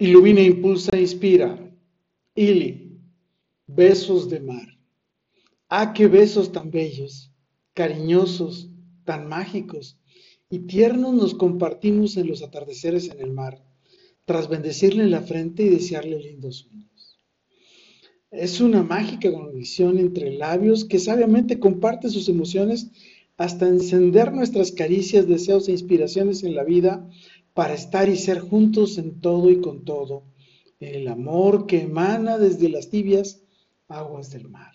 Ilumina, impulsa, inspira. Ili, besos de mar. Ah, qué besos tan bellos, cariñosos, tan mágicos y tiernos nos compartimos en los atardeceres en el mar, tras bendecirle en la frente y desearle lindos sueños. Es una mágica conexión entre labios que sabiamente comparte sus emociones hasta encender nuestras caricias, deseos e inspiraciones en la vida para estar y ser juntos en todo y con todo, el amor que emana desde las tibias aguas del mar.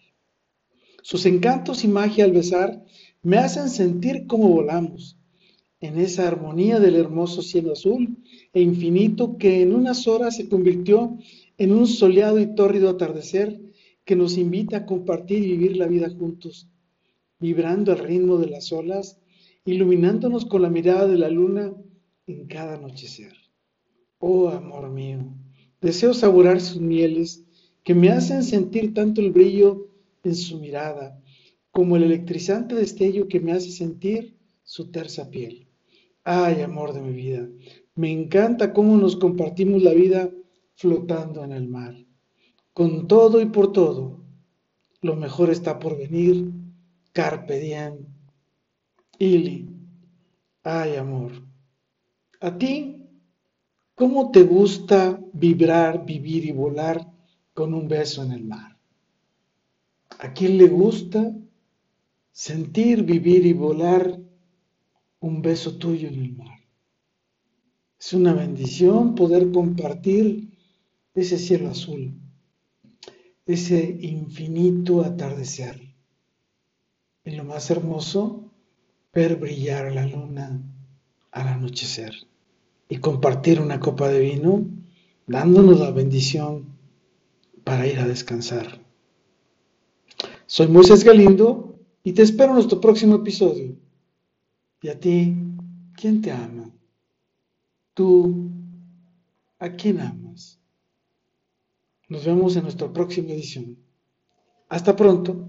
Sus encantos y magia al besar me hacen sentir como volamos, en esa armonía del hermoso cielo azul e infinito que en unas horas se convirtió en un soleado y tórrido atardecer que nos invita a compartir y vivir la vida juntos, vibrando al ritmo de las olas, iluminándonos con la mirada de la luna en cada anochecer. Oh amor mío, deseo saborar sus mieles que me hacen sentir tanto el brillo en su mirada como el electrizante destello que me hace sentir su tersa piel. Ay, amor de mi vida, me encanta cómo nos compartimos la vida flotando en el mar. Con todo y por todo, lo mejor está por venir. Carpe diem. Ili. Ay, amor. ¿A ti cómo te gusta vibrar, vivir y volar con un beso en el mar? ¿A quién le gusta sentir, vivir y volar un beso tuyo en el mar? Es una bendición poder compartir ese cielo azul, ese infinito atardecer. Y lo más hermoso, ver brillar la luna al anochecer y compartir una copa de vino, dándonos la bendición para ir a descansar. Soy Moisés Galindo y te espero en nuestro próximo episodio. ¿Y a ti, quién te ama? ¿Tú a quién amas? Nos vemos en nuestra próxima edición. Hasta pronto.